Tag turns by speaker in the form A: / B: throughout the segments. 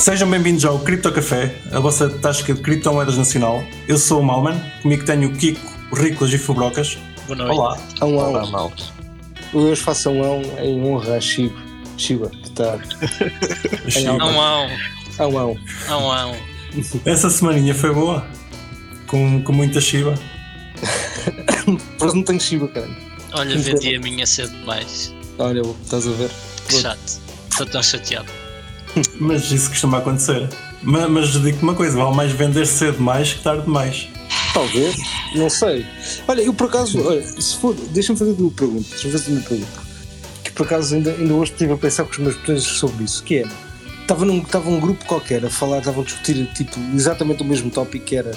A: Sejam bem-vindos ao Cripto Café, a vossa tasca de criptomoedas nacional. Eu sou o Malman, comigo tenho o Kiko, o Riclas e o Fubrocas.
B: Boa noite.
A: Olá.
C: A um
B: Olá,
C: ão.
B: mal.
C: Hoje faço a um ão em honra a Chico. Chiba, que está A um ão.
B: não, não.
A: Essa semaninha foi boa, com, com muita chiva.
C: Mas não tenho Chiba, cara.
B: Olha, vendi a minha cedo demais.
C: Olha, estás a ver?
B: Que chato. Estou tão chateado.
A: Mas isso costuma acontecer. Ma- Mas, digo-te uma coisa, vale mais vender cedo demais que tarde demais.
C: Talvez, não sei. Olha, eu por acaso, olha, se for, deixa-me fazer uma pergunta. Deixa-me fazer uma pergunta. Que por acaso ainda, ainda hoje estive a pensar com os meus botões sobre isso. Que é, estava num, estava um grupo qualquer a falar, estavam a discutir tipo, exatamente o mesmo tópico que era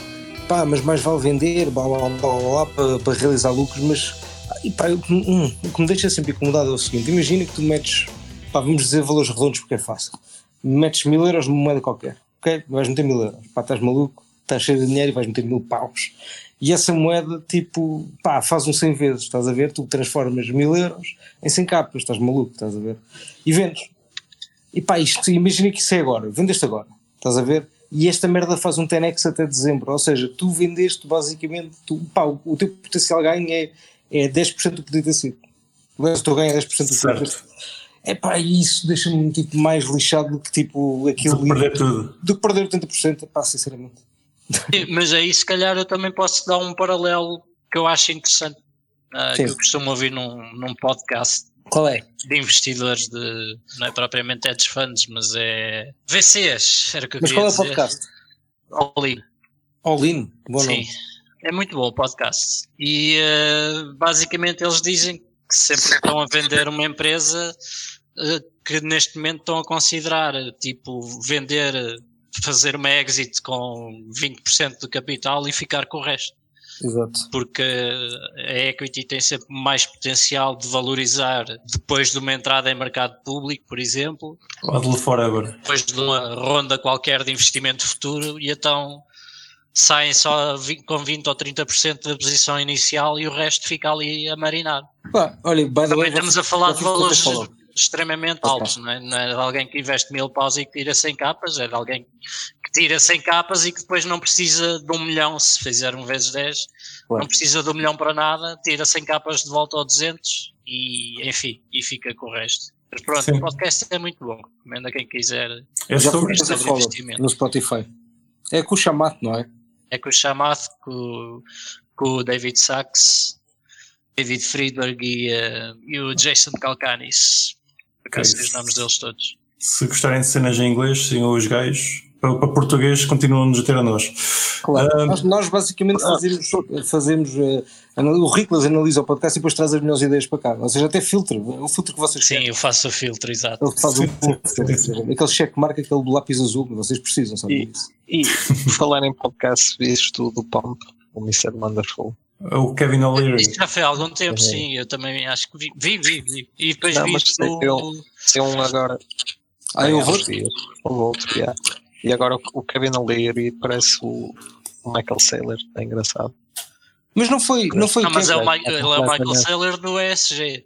C: pá, mas mais vale vender, blá blá blá, blá, blá, para, para realizar lucros, mas e pá, eu- hum, o que me deixa sempre incomodado é o seguinte: imagina que tu metes, pá, vamos dizer valores redondos porque é fácil, metes mil euros numa moeda qualquer, ok? Vais meter mil euros, pá, estás maluco, estás cheio de dinheiro e vais meter mil paus. E essa moeda, tipo, pá, faz um 100 vezes, estás a ver? Tu transformas mil euros em 100 capas, estás maluco, estás a ver? E vendes. E pá, isto, imagina que isso é agora, vendeste agora, estás a ver? E esta merda faz um 10x até dezembro, ou seja, tu vendeste basicamente, tu, pá, o, o teu potencial ganho é, é 10% do que podia ter sido. O teu ganho é 10% do que podia ter sido. É pá, e isso deixa-me tipo, mais lixado do que tipo aquilo
A: De perder tudo.
C: do que perder 80%, pá, sinceramente.
B: Sim, Mas aí, se calhar, eu também posso dar um paralelo que eu acho interessante,
C: Sim.
B: que eu costumo ouvir num, num podcast
C: Qual é?
B: de investidores de. não é propriamente hedge funds, mas é. VCs, era o que eu
C: Mas
B: queria
C: qual é o
B: dizer.
C: podcast?
B: All in.
C: All in? Bom
B: Sim,
C: nome.
B: é muito bom o podcast. E eh, basicamente eles dizem que sempre que estão a vender uma empresa que neste momento estão a considerar tipo vender, fazer uma exit com 20% do capital e ficar com o resto.
C: Exato.
B: Porque a equity tem sempre mais potencial de valorizar depois de uma entrada em mercado público, por exemplo,
A: Odle Forever.
B: depois de uma ronda qualquer de investimento futuro e então saem só com 20 ou 30% da posição inicial e o resto fica ali a marinar.
C: Pá, olha, by the
B: Também
C: way,
B: estamos
C: vocês-
B: a falar de valores? Extremamente
C: Ok.
B: altos, não é? não é de alguém que investe mil paus e que tira 100 capas, é de alguém que tira 100 capas e que depois não precisa de um milhão, se fizer um vezes 10,
C: Claro.
B: não precisa de um milhão para nada, tira 100 capas de volta ao 200 e enfim, e fica com o resto. Mas pronto,
A: Sim.
B: o podcast é muito bom, recomendo a quem quiser.
A: É
C: Já
A: sobre.
C: fui fazer
B: sobre
C: follow
B: investimento.
C: no Spotify. É com o chamate, não é?
B: É com o Chamath, com, com o David Sachs, David Friedberg e, eh, e o Jason Calcanis. Por acaso sei os nomes deles todos.
A: Se gostarem de cenas em inglês, sigam os gajos. Para, para português, continuam-nos a ter a nós.
C: Claro.
A: Ah,
C: nós, nós basicamente fazemos, fazemos eh, anal- o Riclas analisa o podcast e depois traz as melhores ideias para cá. Ou seja, até filtro, o filtro que vocês
B: Sim,
C: querem.
B: eu faço o filtro, exato.
C: Ele faz um
A: Sim, sim,
C: filtro,
A: sim, sim.
C: aquele cheque marca, aquele do lápis azul que vocês precisam, sabe
D: E-
C: disso?
D: E falar em podcast, viste o do Pump, o Mr. Wonderful.
A: O Kevin O'Leary.
B: Isso já foi há algum tempo,
D: Uhum.
B: sim, eu também acho que vi, vi, vi. vi. E depois
D: Não,
B: vi
D: mas sei
B: o-
D: Tem um agora.
C: Ah,
D: tem
C: eu vou.
D: O outro, yeah. E agora o, Kevin O'Leary parece o, Michael Saylor, é engraçado.
C: Mas não foi, não foi
B: Não, mas é o. Michael, ele é o Michael. Saylor do ESG.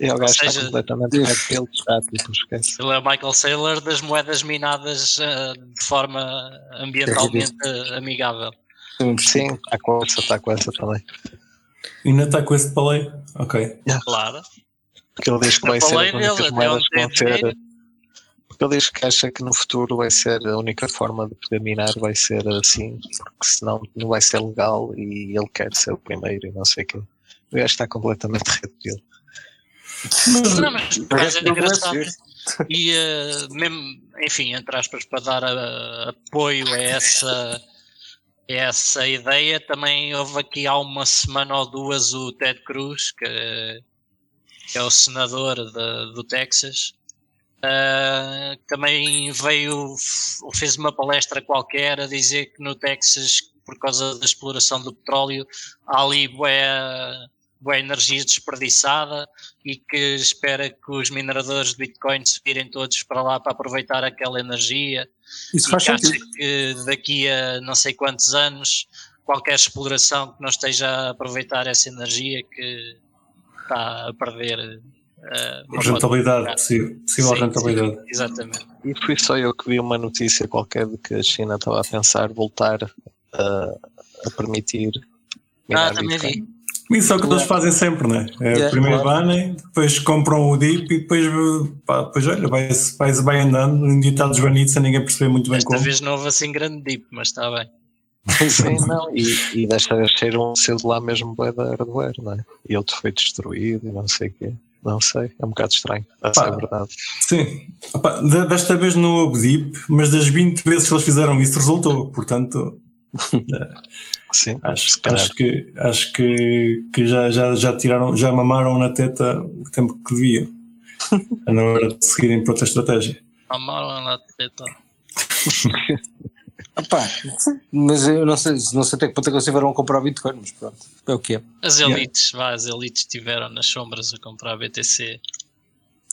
D: E o gajo
B: seja,
D: está completamente
C: Deus.
D: reptil, está tipo, esquece.
B: Ele é o Michael Saylor das moedas minadas ah, de forma ambientalmente ah, amigável.
D: Sim, está com essa, está com essa também.
A: E ainda está com esse palei? Ok.
B: Claro.
D: Porque ele diz que vai ser
B: até
D: moedas
B: onde
D: que vão ter. Porque ele diz que acha que no futuro vai ser a única forma de poder minar vai ser assim, porque senão não vai ser legal e ele quer ser o primeiro e não sei o quê. O gajo está completamente reptil.
B: Não, mas acaso é engraçado. E eh, mesmo, enfim, entre aspas, para dar ah, apoio a essa, a essa ideia, também houve aqui há uma semana ou duas o Ted Cruz, que, que é o senador de- do Texas, ah, também veio, fez uma palestra qualquer a dizer que no Texas, por causa da exploração do petróleo, há ali bué, bué energia desperdiçada e que espera que os mineradores de Bitcoin se virem todos para lá para aproveitar aquela energia
C: Isso
B: e
C: faz
B: que acha
C: sentido.
B: que daqui a não sei quantos anos qualquer exploração que não esteja a aproveitar essa energia que está a perder Uh,
A: rentabilidade, possível, possível sim, rentabilidade. Sim,
B: exatamente.
D: E fui só eu que vi uma notícia qualquer de que a China estava a pensar voltar a, a permitir.
B: Ah, também vi.
A: Isso é o que eles fazem sempre, né? É yeah, primeiro claro. banem, depois compram o DIP e depois, pá, depois olha, vai, vai, vai andando, um dia está desvanido sem ninguém perceber muito bem
B: Esta
A: como.
B: Desta vez não houve assim grande DIP, mas está bem.
D: Sim, não, e, e desta vez saíram cedo lá mesmo bué da hardware, não é? E outro foi destruído e não sei o quê. Não sei, é um bocado estranho, essa é a verdade.
A: Sim, Opa, desta vez não houve DIP, mas das 20 vezes que eles fizeram isso resultou, portanto.
D: Sim,
A: acho, acho que, acho que, que já, já, já tiraram, já mamaram na teta o tempo que deviam. na hora de seguirem para outra estratégia.
B: Mamaram na teta.
C: Epá, mas eu não sei, não sei até que ponto é que eles tiveram a comprar Bitcoin, mas pronto, é o que é.
B: As elites, yeah. vá, as elites tiveram nas sombras a comprar BTC.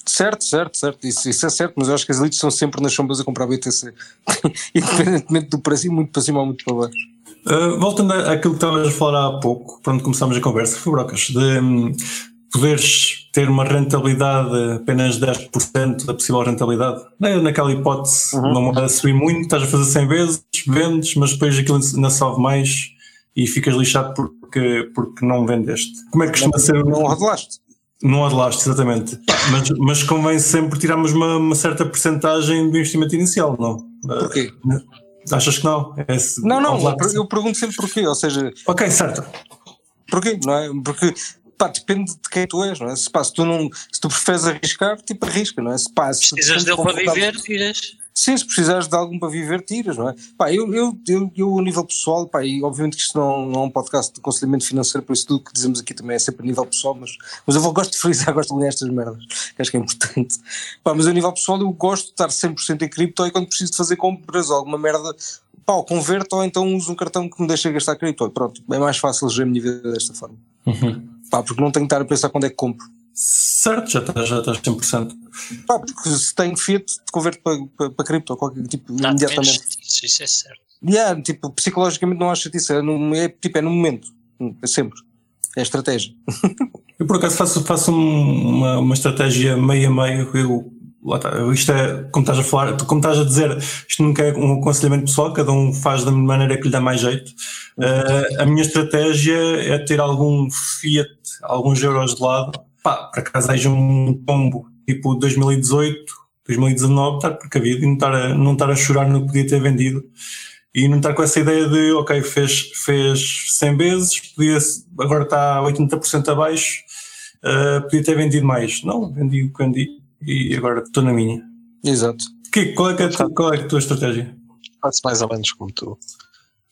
C: Certo, certo, certo, isso, isso é certo, mas eu acho que as elites estão sempre nas sombras a comprar BTC, independentemente do preço, muito para cima ou muito para baixo.
A: Uh, voltando àquilo que estavas a falar há pouco, onde começámos a conversa, foi Brocas, de um, poderes ter uma rentabilidade apenas 10% da possível rentabilidade. Naquela hipótese, uhum. uma moeda subir muito, estás a fazer 100 vezes, vendes, mas depois aquilo ainda sobe mais e ficas lixado porque, porque não vendeste. Como é que costuma ser?
C: Não adelaste.
A: Não adelaste, exatamente. mas, mas convém sempre tirarmos uma, uma certa porcentagem do investimento inicial, não?
C: Porquê?
A: Uh, Achas que não? É
C: não, não, eu pergunto sempre porquê, ou seja.
A: Ok, certo.
C: Porquê? Não é? Porque pá, depende de quem tu és, não é? Se, pá, se, tu, não, se tu preferes arriscar, tipo arrisca, não é? Se, pá,
B: se precisas dele para viver, tiras.
C: Sim, se precisares de algum para viver, tiras, não é? Pá, eu, eu, eu, eu a nível pessoal, pá, e obviamente que isto não, não é um podcast de aconselhamento financeiro, por isso tudo que dizemos aqui também é sempre a nível pessoal, mas, mas eu vou, gosto de frisar, gosto de ler estas merdas, que acho que é importante. Pá, mas a nível pessoal eu gosto de estar 100% em cripto e quando preciso de fazer compras ou alguma merda, pá, ou converto ou então uso um cartão que me deixa gastar cripto. Pronto, é mais fácil gerir a minha vida desta forma.
A: Uhum.
C: Pá, porque não tenho que estar a pensar quando é que compro.
A: Certo, já estás, já estás 100%.
C: Pá, porque se tenho Fiat, converto para, para, para cripto ou qualquer tipo, ah, imediatamente.
B: Isso, isso é certo.
C: Yeah, tipo, psicologicamente não acho chatice, é, no, é, tipo, é no momento, é sempre. É estratégia.
A: Eu por acaso faço, faço uma, uma estratégia meio a meio. Eu isto é, como estás a falar, como estás a dizer, isto nunca é um aconselhamento pessoal, cada um faz da maneira que lhe dá mais jeito. Uh, a minha estratégia é ter algum Fiat, alguns euros de lado, pá, para caso haja um tombo tipo 2018, 2019, estar precavido e não estar, a, não estar a chorar no que podia ter vendido. E não estar com essa ideia de, ok, fez, fez 100 vezes, podia, agora está 80% abaixo, uh, podia ter vendido mais. Não, vendi o que vendi e agora estou na minha.
C: Exato.
A: Que, qual, é que é, qual é a tua estratégia?
D: Faço mais ou menos como tu.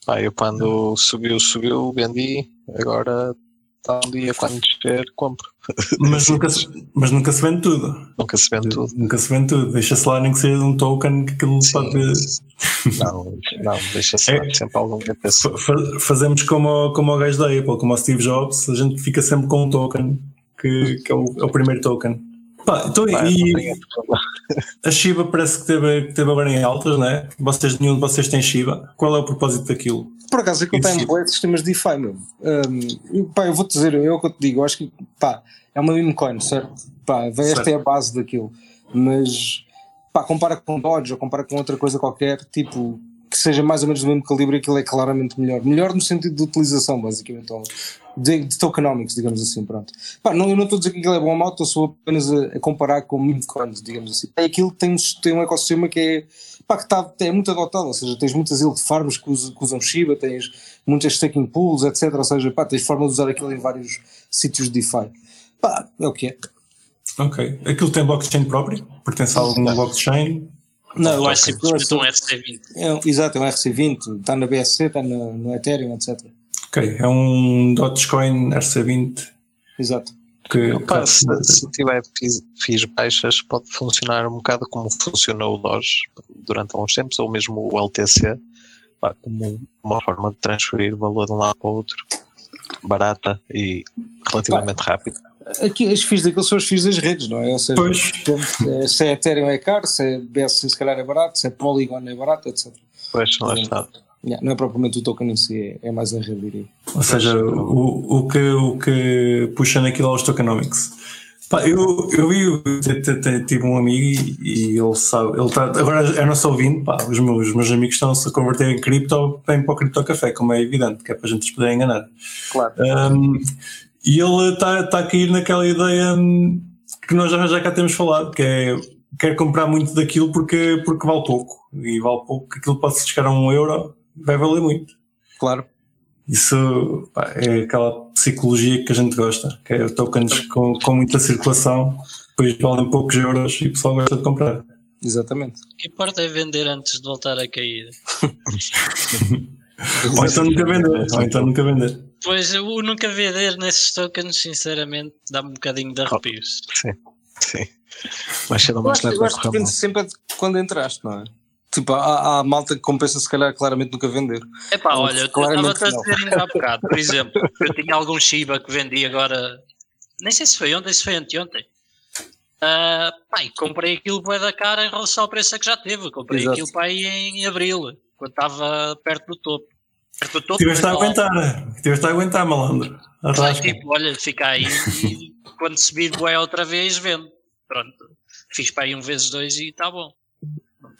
D: Pá, eu quando subiu, subiu, vendi, agora está um dia quando descer, compro.
A: Mas nunca, se, mas nunca se vende tudo.
D: Nunca se vende tudo.
A: Nunca se vende tudo. Deixa-se lá nem que seja um token que aquilo Sim. pode.
D: Não, não deixa-se é, sempre algum.
A: Fazemos como, como o gajo da Apple, como o Steve Jobs, a gente fica sempre com um token que, que é, o, é o primeiro token. Pá, então, Pá, e a Shiba parece que teve, que teve agora em altas, né? Vocês, nenhum de vocês tem Shiba. Qual é o propósito daquilo?
C: Por acaso, aquilo tem boas sistemas de DeFi, meu. Um, pá, eu vou te dizer, eu é o que eu te digo, eu acho que pá, é uma meme coin, certo? Pá, esta é a base daquilo. Mas pá, compara com Dodge ou compara com outra coisa qualquer, tipo, que seja mais ou menos do mesmo calibre, aquilo é claramente melhor. Melhor no sentido de utilização, basicamente, de, de tokenomics, digamos assim, pronto. Pá, não, eu não estou a dizer que aquilo é bom ou mau, estou só apenas a, a comparar com Bitcoin, digamos assim. É aquilo que tem, tem um ecossistema que é, pá, que tá, é muito adotado, ou seja, tens muitas yield farms que usam, que usam Shiba, tens muitas staking pools, etc. Ou seja, pá, tens forma de usar aquilo em vários sítios de DeFi. Pá, é o que é.
A: Ok. Aquilo tem blockchain próprio? Pertence a algum blockchain?
B: Não, eu acho simplesmente um RC20.
C: É, exato, é um RC20, está na BSC, está no, no Ethereum, etc.
A: Ok, é um Dogecoin RC20.
C: Exato.
D: Que, Opa, se, se, tiver FIIs baixas, pode funcionar um bocado como funcionou o Doge durante alguns tempos, ou mesmo o LTC, pá, como uma forma de transferir valor de um lado para o outro, barata e relativamente pá. rápida.
C: Aqui as FIIs daquilo são as FIIs das redes, não é? Ou seja, pois. se é Ethereum é caro, se é BSC se calhar é barato, se é Polygon é barato, etc.
D: Pois, lá está.
C: Não é propriamente o token em si, é, é mais a rede,
A: Ou seja, o, o, que, o que puxa naquilo aos tokenomics. Pá, eu, eu vi, tive um amigo e ele sabe, ele tá, agora é nosso ouvinte, pá, os meus, os meus amigos estão-se a converter em cripto, bem para o cripto café, como é evidente, que é para a gente se poder enganar.
C: Claro.
A: Um, e ele está tá a cair naquela ideia hum, que nós já, já cá temos falado, que é quer comprar muito daquilo porque, porque vale pouco. E vale pouco, aquilo pode se chegar a um euro, vai valer muito.
C: Claro.
A: Isso pá, é aquela psicologia que a gente gosta, que é tokens com, com muita circulação, depois valem poucos euros e o pessoal gosta de comprar.
C: Exatamente.
B: O que importa é vender antes de voltar a cair.
A: ou então nunca vender, ou então nunca vender.
B: Pois o nunca vender nesses tokens, sinceramente, dá-me um bocadinho de arrepios.
D: Sim, sim. Mas cedo ou mais
C: tarde vai correr mal. sempre quando entraste, não é? Tipo, há, há malta que compensa se calhar claramente nunca vender.
B: É pá, olha, eu estava-te a dizer ainda há bocado, por exemplo, eu tinha algum Shiba que vendi agora, nem sei se foi ontem, se foi anteontem. Uh, pá, e comprei aquilo bué da cara em relação ao preço que já teve. Comprei Exato. aquilo para aí em abril, quando estava perto do topo.
A: Perto do topo Tiveste a aguentar, né? Tiveste a aguentar, malandro.
B: Mas, tipo, olha, fica aí e quando subir bué outra vez, vendo. Pronto, fiz para aí um vezes dois e está bom.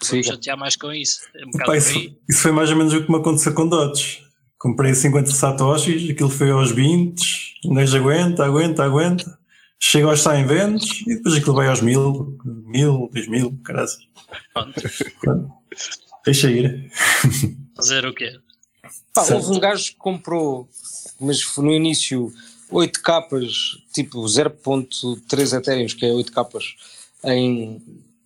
B: Não vou chatear mais com isso. É um
A: Pá, isso, isso, foi mais ou menos o que me aconteceu com Dodge. Comprei 50 satoshis, aquilo foi aos 20, um gajo aguenta, aguenta, aguenta. Chega aos 100 ventos e depois aquilo vai aos 1000, 1000, 2000, caras. Pronto. Deixa ir.
B: Fazer o quê?
C: Pá, houve um gajo que comprou, mas no início 8 capas, tipo 0.3 Ethereum, que é 8 capas, em.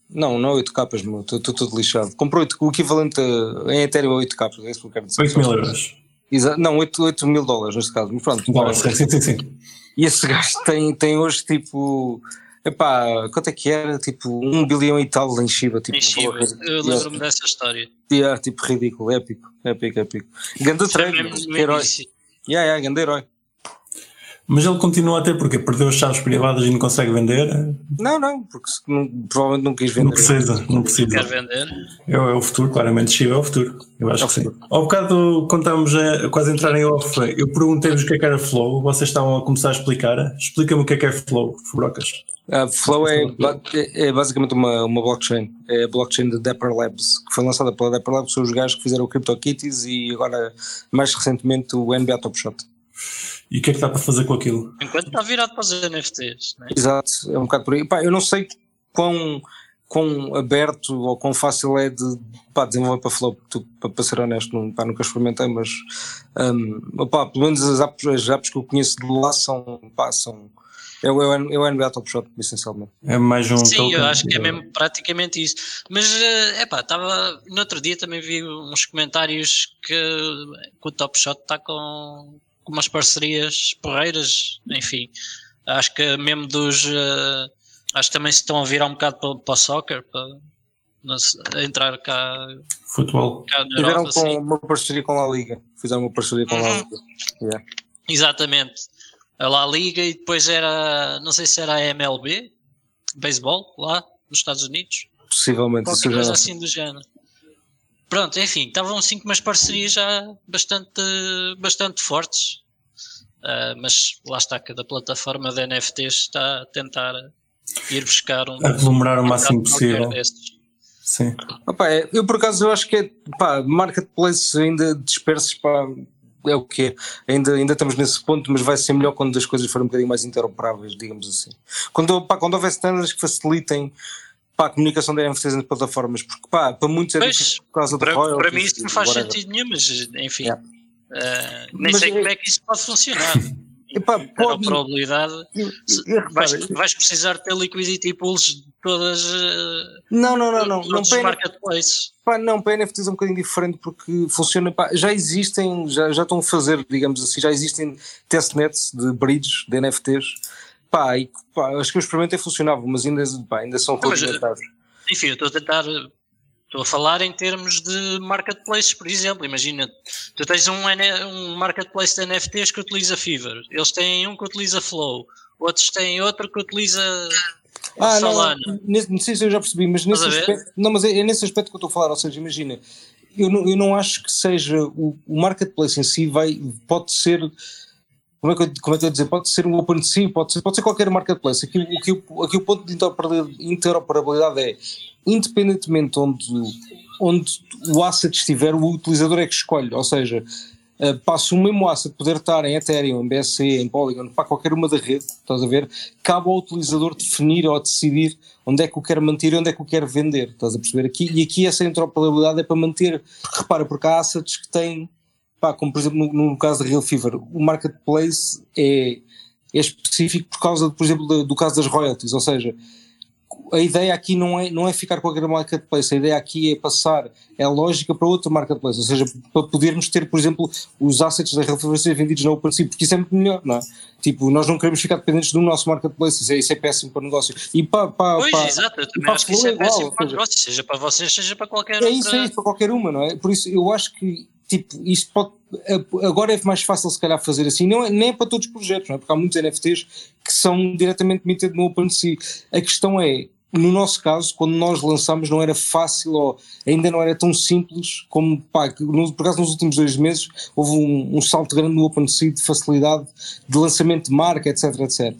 C: Não, não 8 capas, estou todo lixado. Comprou 8, o equivalente a, em Ethereum a 8 capas, é isso que eu quero dizer.
A: 8 mil euros.
C: Exa não, 8, 8 mil dólares neste caso, mas pronto.
A: Dólares, sim, sim, sim.
C: E esse gajo tem, tem hoje tipo. Epá, quanto é que era? Tipo, 1 um bilhão e tal em Shiba. Tipo,
B: em Shiba, eu lembro-me dessa história.
C: Yeah, tipo, ridículo, épico, épico, épico. Ganda trade, herói. Yeah, yeah, ganda herói.
A: Mas ele continua a ter porque perdeu as chaves privadas e não consegue vender?
C: Não, não, porque não, provavelmente não quis vender.
A: Não precisa, não precisa.
B: Quer vender?
A: É, é o futuro, claramente Chiba é o futuro. Eu acho é que sim. Ao bocado, quando estávamos a quase entrar em off, eu perguntei-vos o que é que era Flow, vocês estavam a começar a explicar. Explica-me o que é que é Flow, Fubrocas.
C: Uh, Flow é, é, basicamente uma, uma blockchain, é a blockchain da Dapper Labs, que foi lançada pela Dapper Labs, são os gajos que fizeram o CryptoKitties e agora, mais recentemente, o NBA Top Shot.
A: E o que é que dá para fazer com aquilo?
B: Enquanto está virado para os NFTs. Né?
C: Exato, é um bocado por aí. Pá, eu não sei quão, quão aberto ou quão fácil é de pá, desenvolver para Flow, para, para ser honesto, não, pá, nunca experimentei, mas um, pá, pelo menos as apps, as apps que eu conheço de lá são, pá, são é o, é o NBA Top Shot, essencialmente.
A: É mais um.
B: Sim, eu acho que é mesmo praticamente isso. Mas, é pá, estava. No outro dia também vi uns comentários que, que o Top Shot está com, com umas parcerias porreiras, enfim. Acho que mesmo dos. Uh, acho que também se estão a virar um bocado para, para o soccer, para entrar cá.
A: Futebol.
C: Cá Tiveram com assim. uma parceria com a Liga. Fizeram uma parceria com a uhum. Liga. Yeah.
B: Exatamente. A La Liga e depois era. Não sei se era a MLB, beisebol, lá nos Estados Unidos.
C: Possivelmente.
B: Qualquer coisa assim do género. Pronto, enfim, estavam assim com umas parcerias já bastante, bastante fortes. Uh, mas lá está, cada plataforma de NFTs está a tentar ir buscar um.
A: aglomerar o máximo possível. Sim.
C: Opa, é, eu por acaso eu acho que é pá, marketplace ainda dispersos pá, é o que é. Ainda, ainda estamos nesse ponto, mas vai ser melhor quando as coisas forem um bocadinho mais interoperáveis, digamos assim. Quando, pá, quando houver standards que facilitem pá, a comunicação da NFTs entre plataformas, porque pá, para muitos é
B: difícil por causa para, do Para mim isso não faz whatever. sentido nenhum, mas enfim, yeah. uh, nem mas sei é, como é que isso pode funcionar.
C: Epá, pode,
B: a probabilidade vais, vais, precisar ter liquidity pools de todas uh,
C: não, não, não, não, não
B: para marketplaces.
C: Pá, não, para NFTs é um bocadinho diferente porque funciona, pá, já existem, já, já estão a fazer, digamos assim, já existem testnets de bridges de NFTs Pá, e, pá, acho que eu experimentei funcionava, mas ainda, pá, ainda são rudimentares.
B: Enfim, eu estou a tentar. Estou a falar em termos de marketplaces, por exemplo. Imagina, tu tens um, um marketplace de NFTs que utiliza Fever. Eles têm um que utiliza Flow. Outros têm outro que utiliza ah, Solana.
C: Não, não sei se eu já percebi, mas nesse aspecto. Não, mas é, é, nesse aspecto que eu estou a falar. Ou seja, imagina, eu não, eu não acho que seja o, o marketplace em si vai, pode ser como é que eu, como é que eu dizer? Pode ser um OpenSea, pode ser, pode ser qualquer marketplace. Aqui, aqui, aqui o ponto de interoperabilidade é, independentemente onde, onde o asset estiver, o utilizador é que escolhe. Ou seja, uh, passo o mesmo asset poder estar em Ethereum, em BSC, em Polygon, para qualquer uma da rede, estás a ver? Cabe ao utilizador definir ou decidir onde é que o quer manter e onde é que o quer vender. Estás a perceber? Aqui, e aqui essa interoperabilidade é para manter, repara, porque há assets que têm pá, como por exemplo no, no, caso da Real Fever, o marketplace é, é específico por causa, por exemplo, do, do caso das royalties, ou seja, a ideia aqui não é, não é ficar com aquele marketplace, a ideia aqui é passar é a lógica para outro marketplace, ou seja, para podermos ter, por exemplo, os assets da Real Fever ser vendidos na OpenSea, porque isso é muito melhor, não é? Tipo, nós não queremos ficar dependentes do nosso marketplace, isso é, isso é péssimo para o negócio. E para, para,
B: pois,
C: para,
B: exato, eu também acho que isso é, é péssimo para o negócio, seja para vocês, seja para qualquer
C: É isso, é isso, para qualquer uma, não é? Por isso, eu acho que tipo, isto pode, agora é mais fácil se calhar fazer assim, não é, nem é para todos os projetos, não é? porque há muitos NFTs que são diretamente emitidos no OpenSea. A questão é, no nosso caso, quando nós lançámos não era fácil ou ainda não era tão simples como, pá, por acaso nos últimos dois meses houve um, um salto grande no OpenSea de facilidade de lançamento de marca, etc, etc.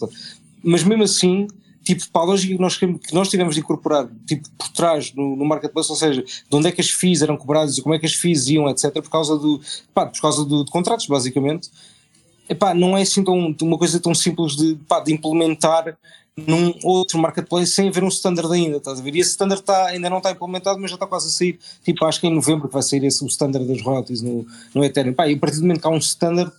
C: Mas mesmo assim, tipo, para a lógica que nós, que nós tivemos de incorporar, tipo, por trás no, no marketplace, ou seja, de onde é que as FIIs eram cobradas e como é que as FIIs iam, etc., por causa do, pá, por causa do, de contratos, basicamente, epá, não é assim tão, uma coisa tão simples de, pá, de implementar num outro marketplace sem haver um standard ainda, estás a ver? E esse standard tá, ainda não está implementado, mas já está quase a sair, tipo, acho que em novembro vai sair esse, o standard das royalties no, no Ethereum. Pá, e a partir do momento que há um standard,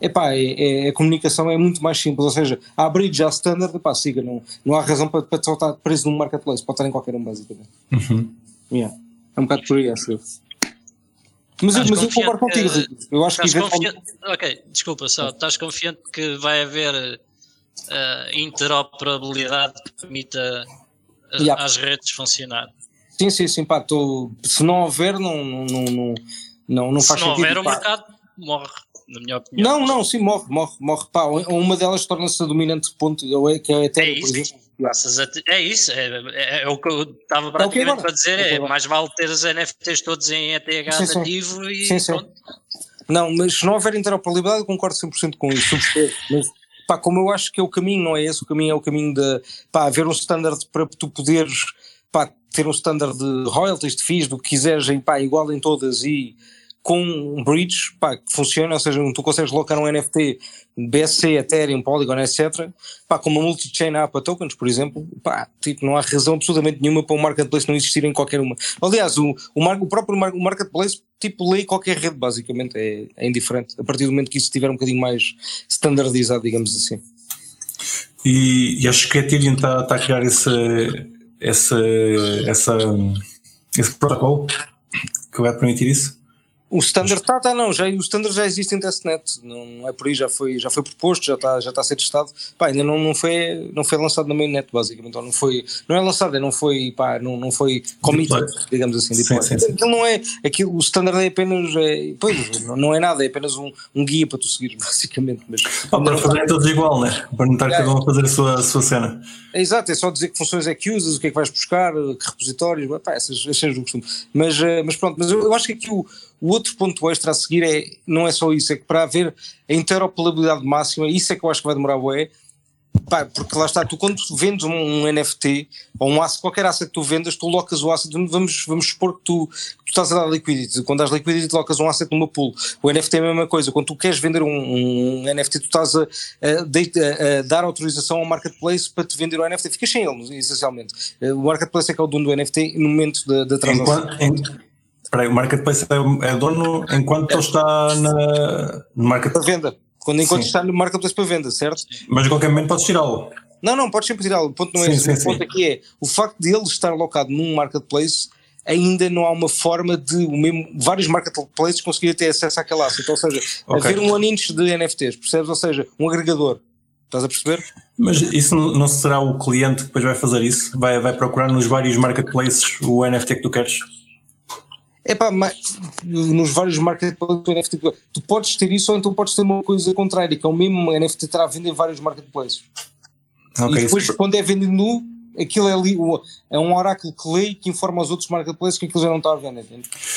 C: epá, é, é, a comunicação é muito mais simples, ou seja, a abrir já standard, epá, siga, não, não há razão para, para só estar preso num marketplace, pode estar em qualquer um, basicamente.
A: Uhum.
C: Yeah. É um bocado por aí, acho eu. Mas, eu, mas eu concordo contigo, eu acho que
B: eventualmente... Ok, desculpa só, estás confiante que vai haver uh, interoperabilidade que permita as, yeah. as redes funcionar?
C: Sim, sim, sim, pá, tô, se não houver, não, não, não, não, não faz
B: sentido.
C: Se
B: não houver, o mercado morre na minha opinião.
C: Não, não, sim, morre, morre, morre. Pá, uma delas torna-se a dominante ponto, que é até,
B: é por exemplo. É isso, é, é, é, o que eu estava praticamente é okay, para dizer, é, okay, mais vale ter os NFTs todos em ETH sim, nativo sim. e sim, sim.
C: Não, mas se não houver interoperabilidade, eu concordo 100% com isso, mas pá, como eu acho que é o caminho, não é esse o caminho, é o caminho de, pá, haver um standard para tu poderes, pá, ter um standard de royalties, de fees, do que quiseres, e, pá, igual em todas e com um bridge pá, que funciona, ou seja, tu consegues locar um NFT BSC, Ethereum, Polygon, etc. Pá, com uma multi-chain app a tokens, por exemplo, pá, tipo, não há razão absolutamente nenhuma para um marketplace não existir em qualquer uma. Aliás, o, o, mar, o próprio mar, o marketplace tipo lê qualquer rede, basicamente, é, é indiferente, a partir do momento que isso estiver um bocadinho mais standardizado, digamos assim.
A: E, e acho que a Ethereum está tá a criar essa, esse protocolo que vai permitir isso?
C: O standard está, tá, não, já, o standard já existe em testnet, não é por aí, já foi, já foi proposto, já está, já está a ser testado, pá, ainda não, não, foi, não foi lançado na mainnet basicamente, ou não foi, não é lançado, não foi, pá, não, não foi committed, digamos assim, sim, sim, sim. Aquilo não é, aquilo, o standard é apenas, é, pois, não é nada, é apenas um, um guia para tu seguir, basicamente. Mas,
A: ah, para fazer todos igual, né? Para não estar é, cada um a fazer a sua, a sua cena.
C: É exato, é só dizer que funções é que usas, o que é que vais buscar, que repositórios, pá, essas, essas do costume. Mas, eh, mas pronto, mas eu, eu acho que aqui o o outro ponto extra a seguir é, não é só isso, é que para haver a interoperabilidade máxima, isso é que eu acho que vai demorar bué, Pá, porque lá está, tu quando vendes um, um, NFT ou um asset, qualquer asset que tu vendas, tu locas o asset, vamos, vamos supor que tu, tu estás a dar liquidity, quando dás liquidity locas um asset numa pool, o NFT é a mesma coisa, quando tu queres vender um, um NFT tu estás a, a, a, dar autorização ao marketplace para te vender o NFT, ficas sem ele essencialmente, o marketplace é que é o dono do NFT no momento da, da transação.
A: Enquanto, Espera aí, o marketplace é, é dono enquanto ele está na, no marketplace.
C: Para venda. Quando enquanto sim. está no marketplace para venda, certo?
A: Mas a qualquer momento podes tirá-lo.
C: Não, não, podes sempre tirá-lo. O ponto não é sim, esse. Sim, o ponto aqui é o facto de ele estar alocado num marketplace ainda não há uma forma de o mesmo, vários marketplaces conseguirem ter acesso àquela asset. Ou seja, okay. haver um aníndice de NFTs, percebes? Ou seja, um agregador. Estás a perceber?
A: Mas isso não será o cliente que depois vai fazer isso? Vai, vai procurar nos vários marketplaces o NFT que tu queres?
C: É pá, nos vários marketplaces do NFT, tu podes ter isso ou então podes ter uma coisa contrária, que é o mesmo NFT estar a vender em vários marketplaces. Okay, e depois, isso. quando é vendido nu, aquilo é, ali, é um oráculo que lê e que informa os outros marketplaces que aquilo já não está a vender.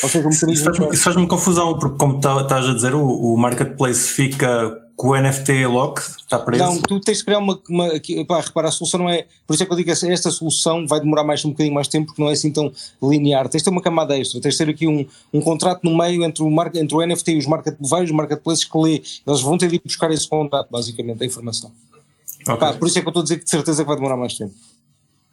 C: Ou seja, um
A: isso faz-me faz confusão, porque como tá, estás a dizer, o, o marketplace fica que o NFT lock está preso?
C: Não, tu tens de criar uma. uma pá, repara, a solução não é. Por isso é que eu digo que esta solução vai demorar mais um bocadinho mais tempo, porque não é assim tão linear. Tens de ter uma camada extra, tens de ter aqui um, um contrato no meio entre o, mar, entre o NFT e os market, vários marketplaces que lê. Eles vão ter de ir buscar esse contrato, basicamente, a informação.
A: Ok.
C: Pá, por isso é que eu estou a dizer que de certeza que vai demorar mais tempo.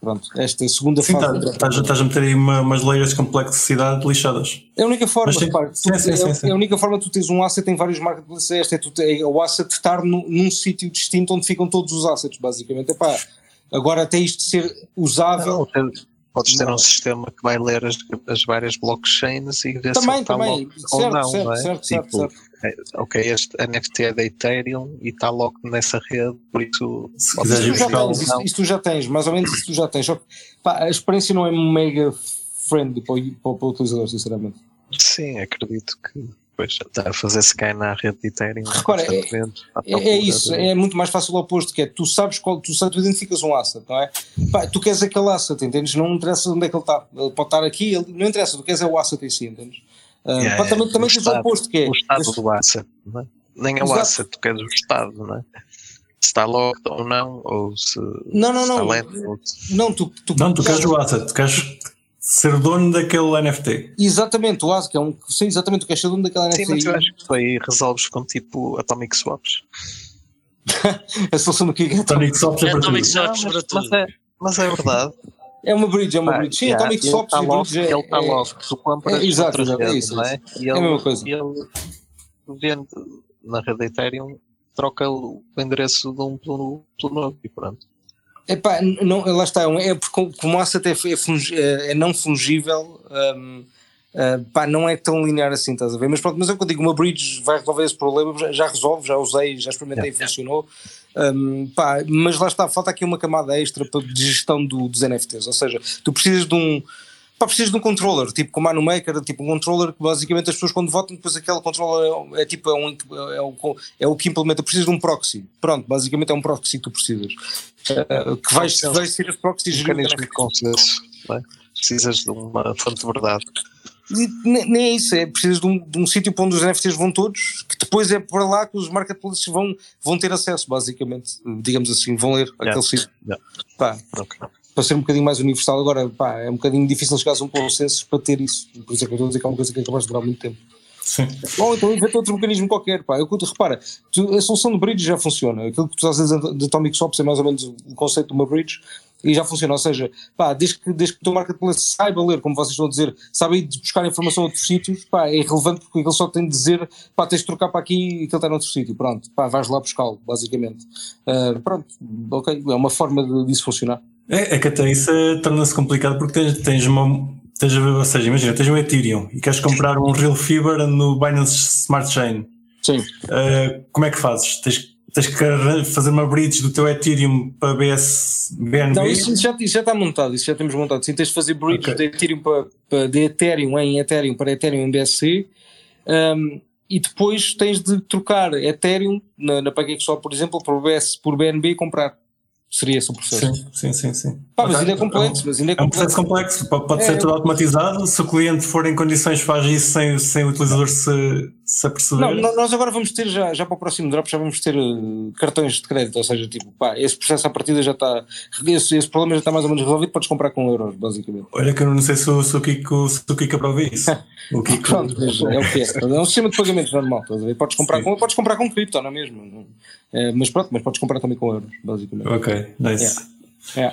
C: Pronto, esta é a segunda
A: Sim,
C: fase.
A: tá- estás estás a meter aí uma- umas layers de complexidade lixadas.
C: É a única forma,
A: sim,
C: repare, tu-
A: sim, sim,
C: é, é a única forma de tu teres um asset em vários marketplaces, esta é, tu, é o asset estar no- num sítio distinto onde ficam todos os assets, basicamente. Epá, agora até isto ser usável,
D: Não, ter- podes ter
C: Não.
D: um sistema que vai ler as, as várias blockchains e ver se
C: Também,
D: está
C: também.
D: logo ou
C: Certo,
D: não,
C: certo,
D: não é?
C: certo, certo,
D: Tipo, é, ok, este NFT é da Ethereum e está logo nessa rede, por isso
A: Se quiseres
C: isso
A: ir buscar
C: isso, isso tu já tens, mais ou menos isso tu já tens. Só que, pá, a experiência não é mega friendly para o, para o- utilizador, sinceramente.
D: sim, acredito que depois está a fazer scan na rede de Ethereum
C: é- É, é
D: procura
C: isso, é muito mais fácil o oposto, que é tu sabes qual, tu, sabes, tu identificas um asset, não é? Pá, tu queres aquele asset, entendes? Não interessa onde é que ele está. Ele pode estar aqui, ele- não interessa, tu queres é o asset em si, entendes? Ah,
D: Yeah,
C: pá, também
D: yeah.
C: também
D: O
C: tens o
D: estado-
C: oposto, que é.
D: o estado
C: esse-
D: do asset, não é? Nem é o
C: Exato.
D: asset, tu queres o estado, não é? Se está locked ou não, ou se,
C: Não, não,
D: se
C: não.
D: lento, ou se-
C: Não, tu, tu,
A: Não, tu queres o asset, tu queres ser dono daquele NFT.
C: Exatamente, o asset, que é um. Sim, exatamente, tu queres ser dono daquela
D: Sim, mas eu
C: NFT.
D: acho que tu aí resolves com tipo Atomic Swaps.
C: A solução do que é.
A: Tonic Soft é
B: É
A: para
B: Atomic
A: tudo.
B: Swaps
D: Não,
B: para
D: mas,
B: tudo.
D: mas é, mas é verdade.
C: É uma bridge, é uma
D: Pá,
C: bridge. Sim,
D: yeah,
C: Atomic Swaps
D: tá
C: e bridge é.
D: Ele está
C: é-
D: locked, tu compras
C: é, exato, exato, é isso,
D: não
C: é
D: é? E ele,
C: a mesma coisa.
D: ele vende na rede Ethereum, troca o endereço de um pelo, pelo novo e pronto.
C: Epá, não, lá está, é um- é porque como- o asset é, é, fungi- é- é não fungível, hum, ah, pá, não é tão linear assim, estás a ver? Mas pronto, mas é o que eu digo, uma bridge vai resolver esse problema, já, já resolve, já usei, já experimentei e funcionou. Hum, pá, mas lá está, falta aqui uma camada extra para de gestão do- dos NFTs, ou seja, tu precisas de um. Pá, precisas de um controller, tipo como há no Maker, tipo um controller que basicamente as pessoas quando votam, depois aquele controller é, é tipo é, um, é, o, é o que implementa, precisas de um proxy. Pronto, basicamente é um proxy que tu precisas. Uh, que vais,
D: Consenso.
C: vais ter esse proxy
D: Um
C: gerir
D: mecanismo de consenso, é? Precisas de uma fonte de verdade.
C: E ne- nem é isso, é precisas de um, de um sítio para onde os NFTs vão todos, que depois é para lá que os marketplaces vão, vão ter acesso, basicamente. Digamos assim, vão ler
D: Yeah.
C: aquele sítio.
D: Yeah.
C: Pá,
D: Ok.
C: para ser um bocadinho mais universal, agora pá, é um bocadinho difícil chegar a um consenso para ter isso. Por isso é que eu estou a dizer que é uma coisa que é capaz de demorar muito tempo.
A: Sim.
C: Ou então inventa outro mecanismo qualquer, pá. Eu, repara, tu- a solução do bridge já funciona. Aquilo que tu estás a dizer de Atomic Swaps é mais ou menos o conceito de uma bridge e já funciona. Ou seja, pá, desde que, desde que o teu marketplace saiba ler, como vocês estão a dizer, saiba ir buscar informação a outros sítios, pá, é irrelevante porque ele só tem de dizer, pá, tens de trocar para aqui e aquilo está noutro sítio. Pronto, pá, vais lá buscá-lo, basicamente. Ah, pronto, ok, é uma forma de, disso funcionar.
A: É, é que até isso eh, torna-se complicado porque tens, tens uma. Tens, ou seja, imagina, tens um Ethereum e queres comprar um Real Fiber no Binance Smart Chain.
C: Sim.
A: Eh, como é que fazes? Tens, tens que fazer uma bridge do teu Ethereum para BS, BNB?
C: Não, isso, já, isso já está montado, isso já temos montado. Sim, tens de fazer bridge
A: Ok.
C: de, Ethereum para, para- de Ethereum em Ethereum para Ethereum em BSC um, e depois tens de trocar Ethereum na, na PancakeSwap, por exemplo, por, BS, por BNB e comprar. Seria esse o processo.
A: Sim, sim, sim. sim.
C: Pá, mas ainda é complexo, mas ainda é
A: É um processo
C: complexo.
A: complexo, pode,
C: É,
A: ser tudo automatizado. Se o cliente for em condições, faz isso sem, sem o utilizador se, se aperceber.
C: Não, nós agora vamos ter, já, já para o próximo drop, já vamos ter eh, cartões de crédito, ou seja, tipo, pá, esse processo à partida já está, esse, esse problema já está mais ou menos resolvido, podes comprar com euros, basicamente.
A: Olha que eu não sei se o, se o Kiko, se o Kiko aprova isso. O Kiko,
C: Pronto, é o que é. É um sistema de pagamentos normal, estás a ver? Podes comprar, com, podes comprar com cripto, não é mesmo? É, mas pronto, mas podes comprar também com euros, basicamente.
A: Ok, nice.
C: É.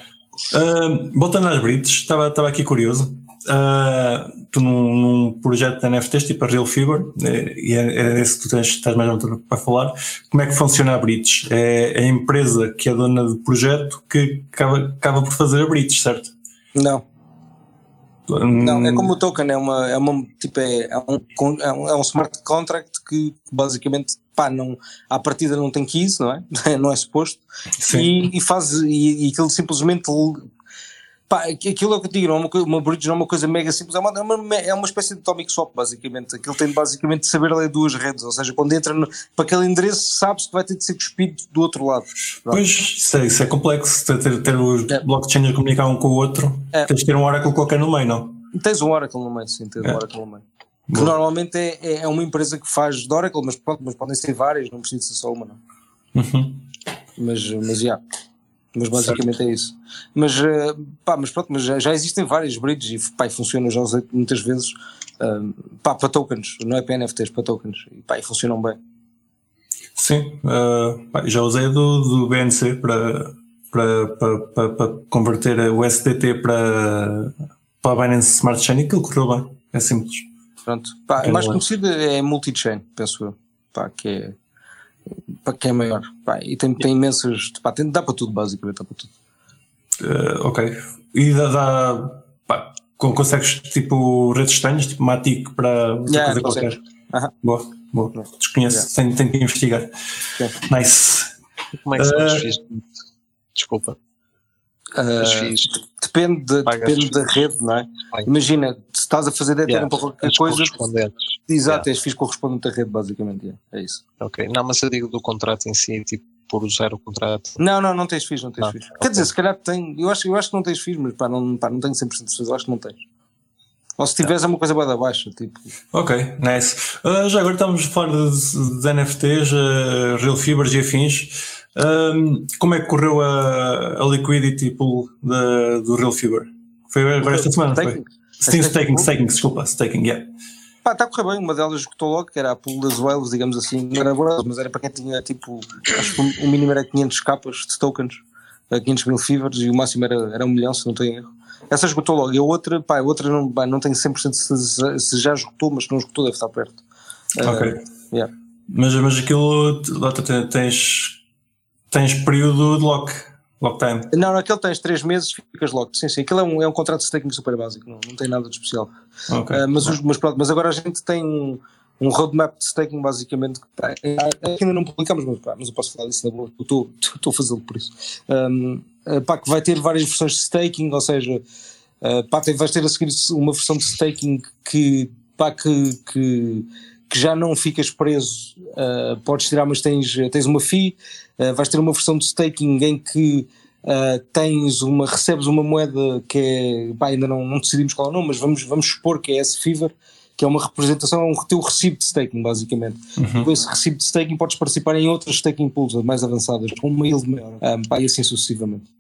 A: Ah, voltando às Brits, estava, estava aqui curioso. Ah, tu num, num projeto de NFTs tipo a Real Fiber, eh, e é, é desse que tu tens, estás mais menos para falar, como é que funciona a Brits? É, a empresa que é dona do projeto que acaba, acaba por fazer a Brits, certo?
C: Não, não, é como o token, é uma, é uma tipo, é, é um, é um, é um smart contract que basicamente, pá, não, à partida não tem keys, não é? Não é suposto.
A: Sim.
C: E, e faz, e, e aquilo simplesmente, pá, aqu- aquilo é o que eu digo, não é uma, uma bridge não é uma coisa mega simples, é uma, é uma, é uma espécie de atomic swap, basicamente. Aquilo tem basicamente de saber ler duas redes, ou seja, quando entra no, para aquele endereço, sabe-se que vai ter de ser cuspido do outro lado.
A: Pois, isso é, isso é complexo, ter, ter, os
C: É.
A: blockchains a comunicar um com o outro,
C: É.
A: tens de ter um Oracle qualquer no meio, não?
C: Tens um Oracle no meio, sim, tens um
A: É.
C: Oracle no meio. Que normalmente é, é- é uma empresa que faz de Oracle, mas, pronto, mas podem ser várias, não precisa ser só uma, não.
A: Uhum.
C: Mas, mas, já. Mas basicamente é isso. Mas, eh, pá, mas pronto, mas já, já existem várias bridges e pá, funcionam, já usei muitas vezes, ah, pá, para tokens, não é para NFTs, para tokens, e pá, e funcionam bem.
A: Sim, uh, já usei do, do BNC para, para, para, para, para converter o SDT para, para a Binance Smart Chain e aquilo correu bem. É simples.
C: Pronto. Pá,
A: É
C: mais
A: bom.
C: conhecido é multi-chain, penso eu. Pá, que é, pá, que é maior. Pá, e tem, tem imensas. Pá, tem, dá para tudo, basicamente, dá para tudo.
A: Uh, ok. E dá, dá pá, con- consegues tipo redes estranhas, tipo Matic para outra
C: Yeah,
A: coisa qualquer.
C: Aham.
A: Boa, boa. Desconheço, tenho, tenho que investigar.
C: Yeah.
A: Nice.
D: Como é que são as
A: Ah.
D: FIIs? Desculpa. FIIs.
C: depende, de- depende da rede, não é? Imagina, estás a fazer Ethereum
D: Yeah,
C: para qualquer
D: As
C: coisa, exato, és fiz correspondente à rede, basicamente. yeah, é isso.
D: Ok. Não, mas eu digo do contrato em si, tipo, por usar o contrato.
C: Não, não, não tens FIIs, não tens
D: Não,
C: FIIs. Quer
D: ok.
C: dizer, se calhar tem, eu acho, eu acho que não tens FIIs, mas pá, não, pá, não tenho 100% de certeza, eu acho que não tens. Ou se tiveres é uma coisa bem da baixa, tipo.
A: Ok, nice. Uh, já agora estamos a falar de, de NFTs, uh, Real Fibers e afins. Um, como é que correu a, a liquidity pool da- do Real Fiber? Foi agora esta semana, foi? Sim,
C: A
A: staking,
C: staking
A: desculpa, staking, yeah.
C: Pá, está a correr bem, uma delas esgotou logo, que era a pool das whales, digamos assim, não era boa, mas era para quem tinha tipo, acho que o mínimo era 500 capas de tokens, eh, 500 mil fivers e o máximo era, era um milhão, se não em erro. Essa esgotou logo, e a outra, pá, a outra não, pá, não tenho 100% se, se já esgotou, mas se não esgotou deve estar perto. Eh,
A: Ok.
C: yeah.
A: Mas, mas aquilo, tens, tens período de lock, lock time.
C: Não, naquele tens 3 meses, ficas logo. Sim, sim, aquilo é um, é um contrato de staking super básico, não, não tem nada de especial.
A: Ok.
C: Uh, mas, os- mas pronto, mas agora a gente tem um, um roadmap de staking basicamente que pá, é- é- ainda não publicamos, mas, pá, mas eu posso falar disso na boa, estou- a fazê-lo por isso. Um, uh, pá, que vai ter várias versões de staking, ou seja, uh, pá, tem, vais ter a seguir uma versão de staking que, pá, que, que, que já não ficas preso, uh, podes tirar, mas tens, tens uma fee, uh, vais ter uma versão de staking em que Uh, tens uma, recebes uma moeda que é, pá, ainda não, não decidimos qual é o nome, mas vamos, vamos supor que é S-Fever, que é uma representação, é um teu recibo de staking, basicamente. Com esse recibo de staking podes participar em outras staking pools mais avançadas, com uma yield maior, um, pá, e assim sucessivamente.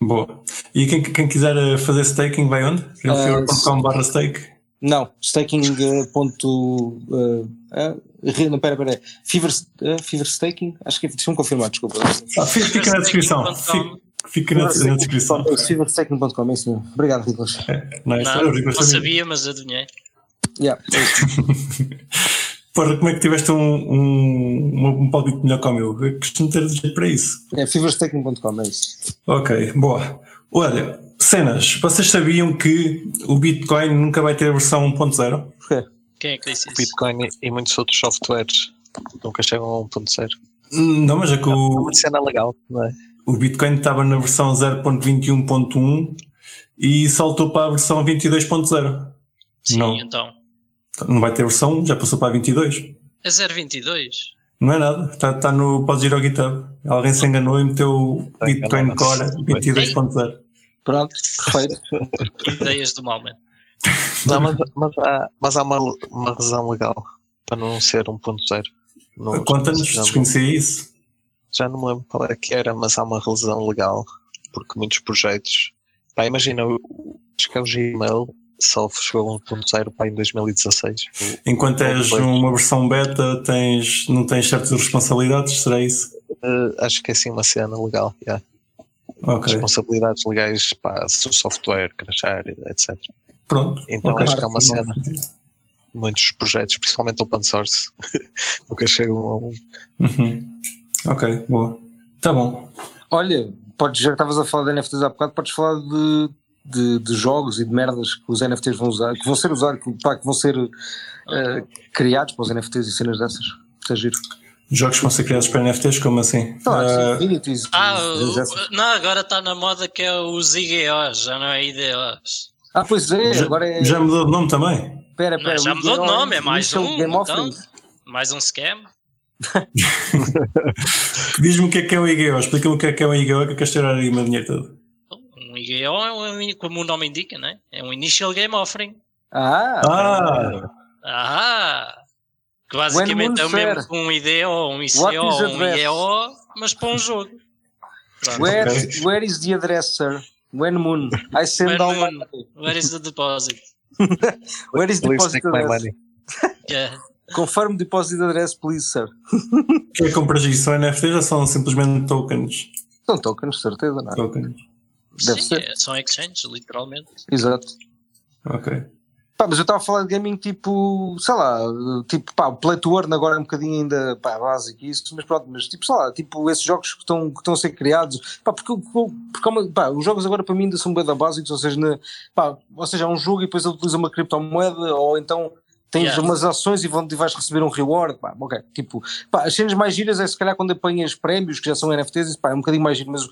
A: Boa. E quem, quem quiser uh, fazer staking vai onde? realfiber.com.br stake?
C: Não, staking. uh, ponto, uh, uh, re- não, pera, pera, Fever, uh, Fever Staking? Acho que é, deixa-me confirmar, desculpa.
A: Ah, fica, fica na descrição. Fica, fica na, na descrição.
C: Feverstaking.com, é isso mesmo. Obrigado, Nicolas.
A: É.
B: Não,
A: Olha, Rico,
B: não
A: sabia.
B: mas adivinhei.
C: Yeah, é.
A: Porra, como é que tiveste um, um, um palpite melhor que o meu? Eu costumo ter jeito para isso.
C: é feverstaking.com, é isso.
A: Ok, boa. Olha, cenas, vocês sabiam que o Bitcoin nunca vai ter a versão 1.0?
C: Porquê?
B: Quem é que disse
D: O
B: isso?
D: Bitcoin e muitos outros softwares nunca chegam a 1.0.
A: Hum, Não, mas é que
D: É
A: o,
D: uma cena legal, não é?
A: o Bitcoin estava na versão 0.21.1 e saltou para a versão 22.0.
B: Sim,
A: Não.
B: então.
A: Não vai ter versão 1, já passou para a 22.
B: É 022.
A: Não é nada, está tá no. Podes ir ao GitHub. Alguém se enganou e meteu
D: Tá
A: Bitcoin. Core 22.0.
C: Pronto, perfeito.
B: Ideias do mal, man.
D: Não, mas, mas há, mas há uma, uma razão legal para não ser 1.0. Não-
A: Conta-nos,
D: já, não-
A: desconhecia isso.
D: já não me lembro qual é que era, mas há uma razão legal. Porque muitos projetos. Pá, imagina, acho que é o Gmail só chegou a 1.0 pá, em 2016. O-
A: Enquanto és
D: Depois.
A: uma versão beta, tens, não tens certas responsabilidades, será isso?
D: Eh, acho que é assim uma cena legal. yeah.
A: Ok,
D: Responsabilidades legais para se o software crashar, etc.
A: pronto.
D: Então
A: ok.
D: acho que é uma cena. Muitos projetos, principalmente open source, nunca chegam a um.
A: Uhum. Ok, boa. Tá bom.
C: Olha, podes, já que estavas a falar de NFTs há bocado, podes falar de, de, de jogos e de merdas que os NFTs vão usar, que vão ser usados, que, pá, que vão ser eh, criados para os NFTs e cenas dessas. É giro.
A: Jogos que vão ser criados para NFTs, como assim? Ah,
C: Infinities,
B: Ah,
C: cenas
B: o- não, agora está na moda que é os IGOs, já não é IDOs.
C: ah, pois é,
A: já,
C: agora é.
A: já mudou de nome também?
C: Pera,
B: Não,
C: pera,
B: já
C: o
B: mudou de nome, é mais
C: Initial
B: um,
C: Game
B: então.
C: Offering.
B: Mais um scam?
A: Diz-me o que é que é um IGO, explica-me o que é que é um IGO, que eu quero tirar aí o meu dinheiro todo.
B: Um IGO é um, como o nome indica, né? É um Initial Game Offering.
C: Ah,
A: Ah,
B: Ah! Que basicamente é o mesmo que um IDO, um ICO, um IEO, mas para um jogo.
C: Where, okay. where is the address, sir? When moon? I send
B: down moon. Where is the deposit?
C: where is the deposit address?
D: money?
B: Yeah.
C: Confirm deposit address, please, sir.
A: que é compras isso? São NFTs ou são simplesmente tokens?
C: São tokens, certeza, não é?
A: Tokens.
C: Deve
B: Sim,
C: ser.
B: é, são exchanges, literalmente.
C: Exato.
A: Ok.
C: Pá, mas eu estava a falar de gaming tipo, sei lá, tipo, pá, o Play to Earn agora é um bocadinho ainda, pá, básico isso, mas pronto, mas tipo, sei lá, tipo, esses jogos que estão, que estão a ser criados, pá, porque, porque pá, os jogos agora para mim ainda são bem básicos, ou seja, na, pá, ou seja, é um jogo e depois ele utiliza uma criptomoeda, ou então tens
B: Yeah.
C: umas ações e, vão, e vais receber um reward, pá, ok, tipo, pá, as cenas mais giras é se calhar quando apanhas prémios, que já são NFTs, pá, é um bocadinho mais giro, mas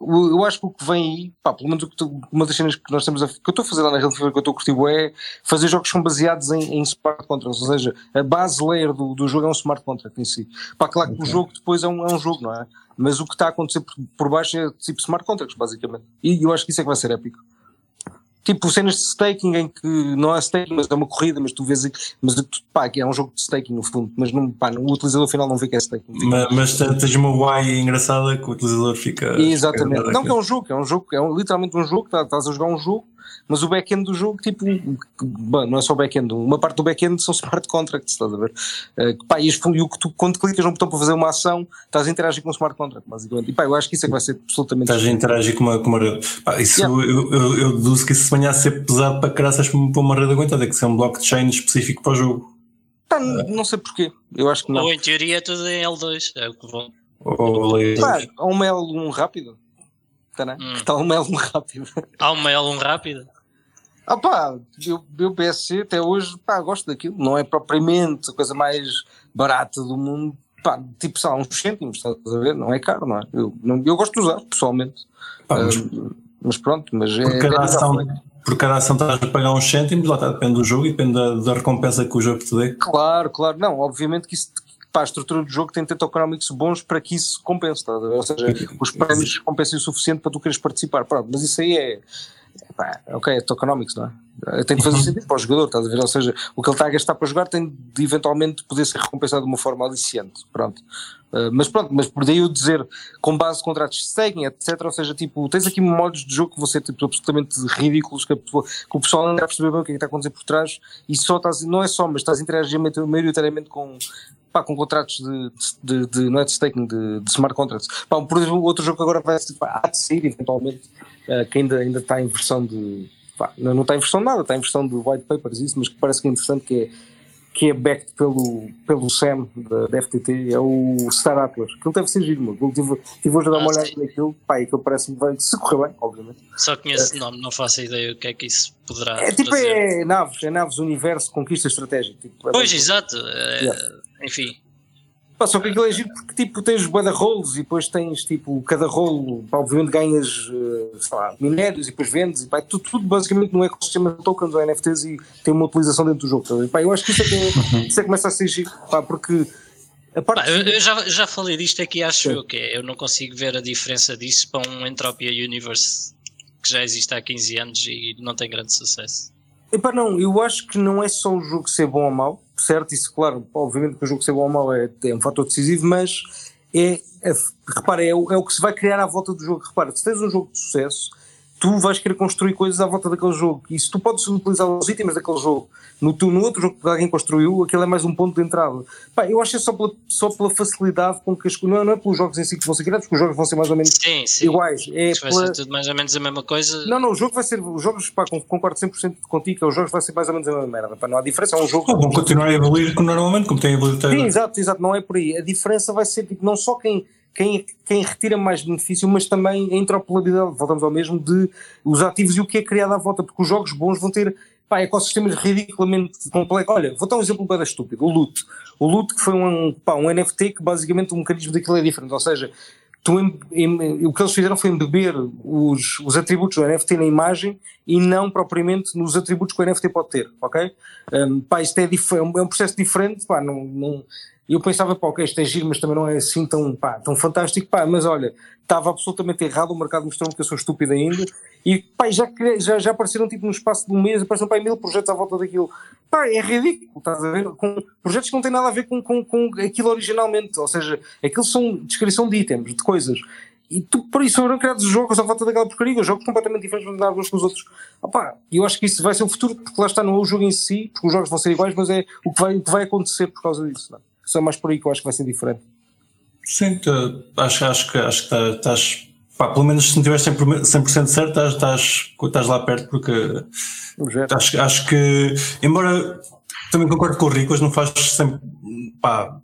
C: eu acho que o que vem aí, pá, pelo menos tu- uma das cenas que nós temos a, que eu estou a fazer lá na Real Fever, que eu estou a curtir é fazer jogos que são baseados em, em smart contracts, ou seja, a base layer do, do jogo é um smart contract em si. Pá, claro que o jogo depois é um, é um jogo, não é? Mas o que está a acontecer por, por baixo é tipo smart contracts, basicamente. E eu acho que isso é que vai ser épico. Tipo cenas de staking em que não é staking, mas é uma corrida, mas tu vês, mas tu- pá, é um jogo de staking no fundo, mas não, pá, o utilizador final não vê que é staking.
A: Mas, mas te- tens uma UI engraçada que o utilizador fica.
C: Exatamente.
A: fica-
C: Não que é um jogo, é um jogo, é um- literalmente um jogo, tá- estás a jogar um jogo, mas o back-end do jogo, tipo, bom, não é só o back-end, uma parte do back-end são smart contracts, estás a ver? Que, pá, e, e o que tu, quando clicas num botão para fazer uma ação, estás a interagir com um smart contract, basicamente. E pá, eu acho que isso é que vai ser absolutamente.
A: Estás a interagir com uma, com uma rede. Pá, isso,
C: Yeah.
A: eu, eu, eu deduzo que isso se venha a ser pesado para caraças para uma rede aguentada, tem que ser um blockchain específico para o jogo.
C: Pá, não sei porquê, eu acho que não.
B: Ou em teoria é tudo em L2, é o que vão.
A: Ou ali-
C: Pá, há um L1 rápido. Tá, né?
B: Hum.
C: Está um L1 rápido.
B: Há uma L1 rápida.
C: Ah pá, eu, eu BSC até hoje, pá, gosto daquilo. Não é propriamente a coisa mais barata do mundo. Pá, tipo, sei lá, uns cêntimos, estás a ver? Não é caro, não é? Eu, não, eu gosto de usar, pessoalmente.
A: Pá, mas
C: Ah, mas pronto, mas é.
A: por, cada
C: é
A: ação,
C: legal.
A: por cada ação estás a pagar uns cêntimos, lá está, depende do jogo e depende da, da recompensa que o jogo te dê.
C: Claro, claro. Não, obviamente que isso. Pá, a estrutura do jogo tem tokenomics bons para que isso compense, ver? Ou seja, os prémios compensem o suficiente para tu queres participar. Pronto, mas isso aí é. Pá, ok, é tokenomics, não é? Tem que fazer sentido para o jogador, estás a ver? Ou seja, o que ele está a gastar para jogar tem de eventualmente poder ser recompensado de uma forma aliciante. Pronto. Uh, mas pronto, mas por daí eu dizer com base em contratos staking, etc. Ou seja, tipo, tens aqui modos de jogo que vão ser tipo, absolutamente ridículos, que, pessoa- que o pessoal não deve perceber bem o que é que está a acontecer por trás e só estás, não é só, mas estás a interagir maio- maioritariamente com, pá, com contratos de, de, de- não é de staking, de, de smart contracts. Pá, por exemplo, outro jogo que agora vai pá, há de sair eventualmente, uh, que ainda, ainda está em versão de. pá, não, não está em versão de nada, está em versão de white papers, isso, mas que parece que é interessante, que é, que é backed pelo, pelo Sam da, da FTT, é o Star Atlas. Aquilo deve ser giro, meu. Eu tive, hoje a dar uma
B: Ah,
C: olhada
B: sim.
C: naquilo, pá, e aquilo parece-me bem, se correr bem, obviamente.
B: Só conheço o nome, não faço ideia o que é que isso poderá
C: É tipo,
B: trazer.
C: é naves, é naves, universo, conquista estratégica. Tipo, é
B: Pois,
C: bem-
B: exato. é,
C: Yeah.
B: Enfim,
C: Pá, só que aquilo é giro porque tipo, tens bué rolos e depois tens tipo, cada rolo, pá, obviamente ganhas eh, sei lá, minérios e depois vendes e pá, tudo, tudo basicamente no ecossistema de tokens ou NFTs e tem uma utilização dentro do jogo. tá? Pá, eu acho que isso é que, é, isso é que começa a ser giro, pá, porque a parte.
B: Pá, eu, eu já, já falei disto aqui, acho
C: Sim.
B: eu que é, eu não consigo ver a diferença disso para um Entropia Universe que já existe há 15 anos e não tem grande sucesso.
C: Epá, não, eu acho que não é só o jogo ser bom ou mau, certo? Isso, claro, obviamente que o jogo ser bom ou mau é, é um fator decisivo, mas é, é repara, é, é o que se vai criar à volta do jogo. Repara, se tens um jogo de sucesso, tu vais querer construir coisas à volta daquele jogo. E se tu podes utilizar os itens daquele jogo no, tu, no outro jogo que alguém construiu, aquele é mais um ponto de entrada. Pá, eu acho que é só pela, só pela facilidade com que as não é, não é pelos jogos em si que vão ser criados, porque os jogos vão ser mais ou menos
B: Sim, sim.
C: iguais. É
B: Isto vai
C: pela,
B: ser tudo mais ou menos a mesma coisa.
C: não, não, o jogo vai ser. Os jogos, pá, con- concordo 100% contigo que os jogos vai ser mais ou menos a mesma merda. Pá, não há diferença, é um jogo.
A: Ah, vão continuar a evoluir como normalmente, como têm evoluído até
C: Sim, exato, exato, não é por aí. A diferença vai ser tipo, não só quem, quem, quem retira mais benefício, mas também a interoperabilidade, voltamos ao mesmo, de os ativos e o que é criado à volta, porque os jogos bons vão ter pá, ecossistemas ridiculamente complexos. Olha, vou dar um exemplo bem estúpido: o Loot. O Loot, que foi um, pá, um NFT que basicamente o mecanismo daquilo é diferente, ou seja. Tu em- em- o que eles fizeram foi embeber os, os atributos do NFT na imagem e não propriamente nos atributos que o NFT pode ter, ok? Um, pá, isto é, é um, é um processo diferente, pá, não, não, eu pensava, pá, ok, isto é giro, mas também não é assim tão, pá, tão fantástico, pá, mas olha, estava absolutamente errado, o mercado mostrou-me que eu sou estúpido ainda E pá, já, já, já apareceram tipo no espaço de um mês, apareceram pá, mil projetos à volta daquilo. Pá, é ridículo, estás a ver? Com projetos que não têm nada a ver com, com, com aquilo originalmente. Ou seja, aquilo são descrição de itens, de coisas. E tu, por isso, foram criados jogos à volta daquela porcaria, jogos completamente diferentes de uns com os outros. Opá, eu acho que isso vai ser o futuro, porque lá está, não é o jogo em si, porque os jogos vão ser iguais, mas é o que vai, o que vai acontecer por causa disso. Não? é? Só é mais por aí que eu acho que vai ser diferente.
A: Sim, tu- acho, acho que acho que tá- estás. Pá, pelo menos se não estiveres 100%, 100 certo, estás, estás, estás lá perto, porque acho, acho que, embora também concordo com o Rico, mas não faz sempre. Pá,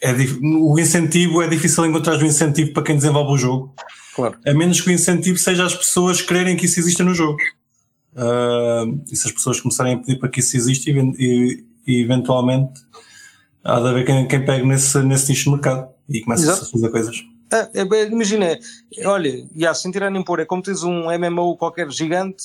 A: é, o incentivo é difícil encontrar um incentivo para quem desenvolve o jogo,
C: Claro.
A: a menos que o incentivo seja as pessoas quererem que isso exista no jogo. Ah, e se as pessoas começarem a pedir para que isso exista, e, e- e eventualmente há de haver quem, quem pegue nesse, nesse nicho de mercado e comece a
C: Exato.
A: fazer coisas.
C: Bem, imagina, olha, já, sem tirar nem pôr, é como tens um MMO qualquer gigante,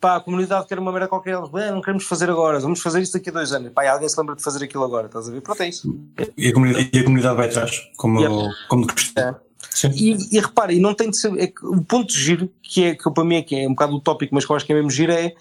C: pá, a comunidade quer uma merda qualquer, "Bem, não queremos fazer agora, vamos fazer isso daqui a dois anos. Pá, alguém se lembra de fazer aquilo agora, estás a ver? Pronto, é isso.
A: E a comunidade, e a comunidade vai atrás, como,
C: Yeah.
A: como de costume.
C: É.
A: Sim.
C: E, e repara, e não tem de ser. é que o ponto de giro, que é que para mim é, que é um bocado utópico, mas que eu acho que é mesmo giro, é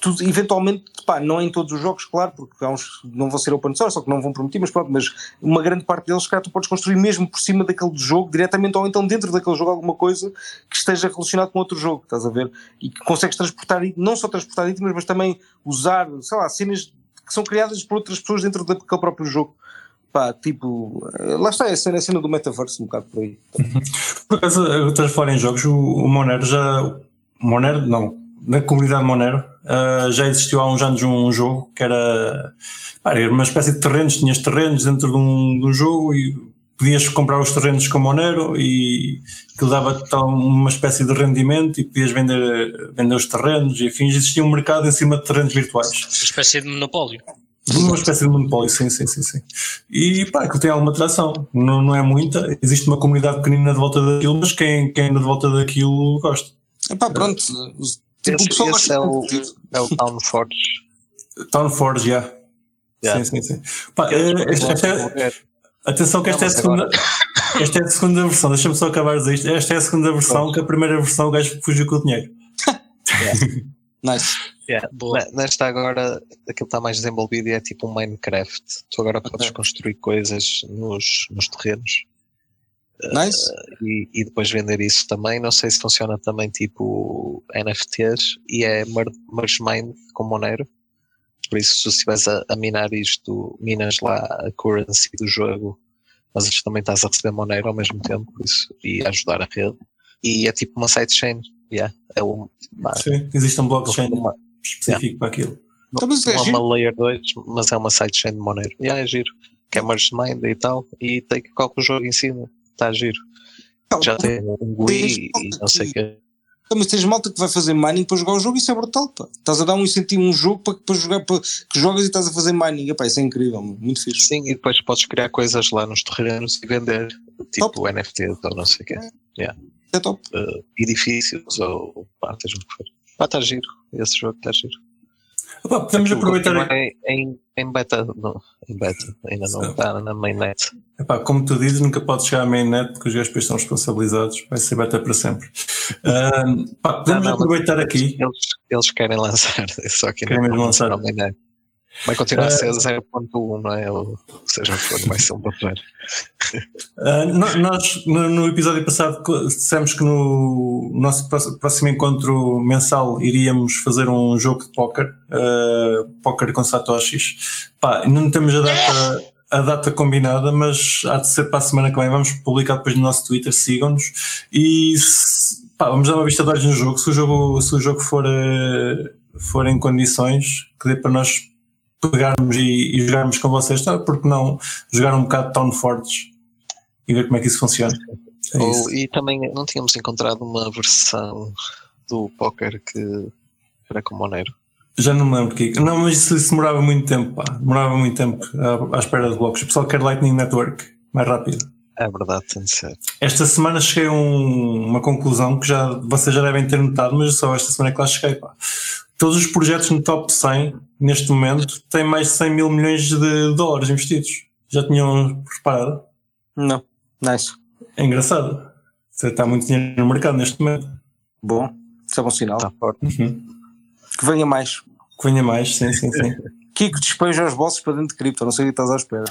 C: tu, eventualmente, pá, não em todos os jogos, claro, porque há uns que não vão ser open source ou que não vão permitir, mas pronto, mas uma grande parte deles, cara, tu podes construir mesmo por cima daquele jogo, diretamente ou então dentro daquele jogo, alguma coisa que esteja relacionado com outro jogo, estás a ver? E que consegues transportar, não só transportar itens, mas também usar, sei lá, cenas que são criadas por outras pessoas dentro daquele próprio jogo. Pá, tipo, eh, lá está, a cena, a cena do metaverso, um bocado por aí.
A: Por acaso, eu estás a falar em jogos, o, o Monero já. Monero, não. Na comunidade Monero ah, já existiu há uns anos um jogo que era. era uma espécie de terrenos, tinhas terrenos dentro de um, de um jogo e podias comprar os terrenos com Monero e aquilo dava tal uma espécie de rendimento e podias vender, vender os terrenos e afins. Existia um mercado em cima de terrenos virtuais.
B: Uma espécie de monopólio.
A: Uma espécie de monopólio, sim, sim, sim, sim. E pá, aquilo tem alguma atração. Não, não é muita. Existe uma comunidade pequenina de volta daquilo, mas quem, quem anda de volta daquilo gosta.
C: Epá, pronto. Tipo, o
D: Esse, é, o, é o Town Forge.
A: Town Forge, já.
D: Yeah.
A: Sim, sim, sim. Pá, eh, esta- esta- atenção que esta é a segunda. Esta é a segunda versão, deixa-me só acabar de dizer isto. Esta é a segunda versão, que a primeira versão o gajo fugiu com o dinheiro.
C: Nice.
D: Yeah.
B: Boa.
D: Ne- Nesta agora, aquilo está mais desenvolvido e é tipo um Minecraft. Tu agora podes construir coisas nos, nos terrenos
C: Nice.
D: e, e depois vender isso também. Não sei se funciona também tipo NFTs e é mer- merge mine com Monero. Por isso, se tu estiveres a, a minar isto, minas lá a currency do jogo, mas também estás a receber Monero ao mesmo tempo por isso, e a ajudar a rede. E é tipo uma sidechain. Yeah. É um, pá,
A: Sim, existe um blockchain
D: uma,
A: específico para aquilo.
C: Então, mas
D: não
C: é giro.
D: uma layer 2, mas é uma sidechain de Monero. E é giro. Que é merge mind e tal. E tem que colocar o jogo em cima. Está giro. Já tem um GUI e não sei o que.
C: Então, mas tens malta que vai fazer mining para jogar o jogo, isso é brutal, pá. Estás a dar um incentivo um jogo para, para jogar, para, que jogas e estás a fazer mining. Epá, isso é incrível, muito fixe.
D: Sim, e depois podes criar coisas lá nos terrenos e vender. Tipo
C: Top.
D: NFTs ou não sei o que.
C: É top.
D: Uh, edifícios ou pá, seja o que for. Pá, está giro. Esse jogo está giro.
A: Opa, podemos
D: Aquilo
A: aproveitar.
D: Em, em, em beta, não, em beta, ainda não
A: Sim.
D: está na mainnet.
A: Epá, como tu dizes, nunca podes chegar à mainnet porque os depois estão responsabilizados. Vai ser beta para sempre. Ah, pá, podemos
D: Não, não,
A: aproveitar aqui.
D: Eles, eles querem lançar, só que
A: Querem mesmo lançar.
D: lançaram mainnet. Vai continuar a ser
A: Eh,
D: 0.1, não é? Ou seja, vai ser um papel.
A: Ah, nós, no, episódio passado, dissemos que no nosso pró- próximo encontro mensal iríamos fazer um jogo de póquer, uh, póquer com satoshis. Pá, não temos a data, a data combinada, mas há de ser para a semana que vem. Vamos publicar depois no nosso Twitter, sigam-nos. E se- pá, vamos dar uma vista de olhos no jogo. Se o jogo, se o jogo for, eh, for em condições que dê para nós pegarmos e, e jogarmos com vocês, tá? porque não jogar um bocado Town Forge e ver como é que isso funciona. É
D: Ou-
A: isso.
D: e também não tínhamos encontrado uma versão do póquer que era com Monero.
A: Já não me lembro que. Não, mas isso, isso demorava muito tempo, pá. Demorava muito tempo à, à espera de blocos. O pessoal quer Lightning Network, mais rápido.
D: É verdade, tem de ser.
A: Esta semana cheguei a um- uma conclusão que já, vocês já devem ter notado, mas só esta semana é que lá cheguei, pá. Todos os projetos no top 100, neste momento, têm mais de 100 mil milhões de dólares investidos. Já tinham reparado?
C: Não. Nice.
A: É engraçado. Você está muito dinheiro no mercado neste momento.
C: Bom. Isso é bom sinal.
D: Forte.
A: Uhum.
C: Que venha mais.
A: Que venha mais, sim, sim, sim.
C: Kiko despeja os bolsos para dentro de cripto, não sei o que estás à espera.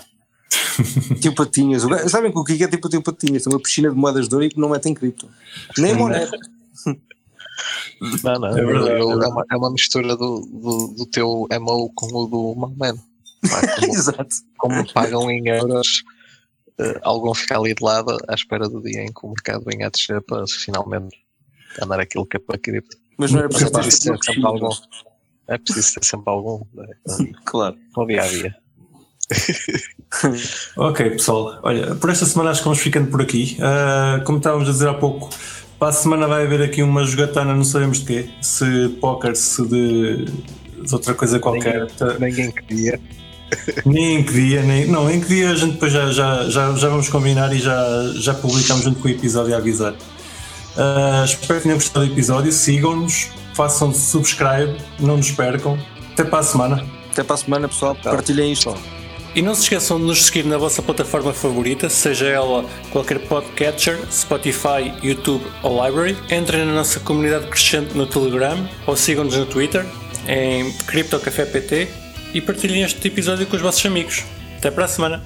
C: tio Patinhas. Sabem que o Kiko é tipo o tio Patinhas, tem uma piscina de moedas de ouro e que não mete em cripto. Nem moneda.
D: Não, não,
A: É verdade, é verdade.
D: é, uma, é uma mistura do, do, do teu MO com o do Mamman. Como,
C: Exato.
D: como pagam em euros, algum fica ali de lado à espera do dia em que o mercado venha a descer para finalmente andar aquilo que é para cripto.
C: Mas não
D: Mas é preciso
C: ter
D: ter sempre algum. É preciso ter sempre algum né,
C: Claro.
D: no dia a dia.
A: Ok, pessoal. Olha, por esta semana acho que vamos ficando por aqui. Ah, como estávamos a dizer há pouco, para a semana vai haver aqui uma jogatana, não sabemos de quê. Se de póquer, se de, de outra coisa qualquer. Tá-
D: Ninguém queria.
A: Nem em que dia, nem. Não, em que dia a gente depois já, já, já, já vamos combinar e já, já publicamos junto com o episódio a avisar. Ah, espero que tenham gostado do episódio. Sigam-nos, façam subscribe, não nos percam. Até para a semana.
C: Até para a semana, pessoal. Partilhem isto.
A: E não se esqueçam de nos seguir na vossa plataforma favorita, seja ela qualquer podcatcher, Spotify, YouTube ou Library. Entrem na nossa comunidade crescente no Telegram ou sigam-nos no Twitter em CryptoCafépt e partilhem este episódio com os vossos amigos. Até para a semana!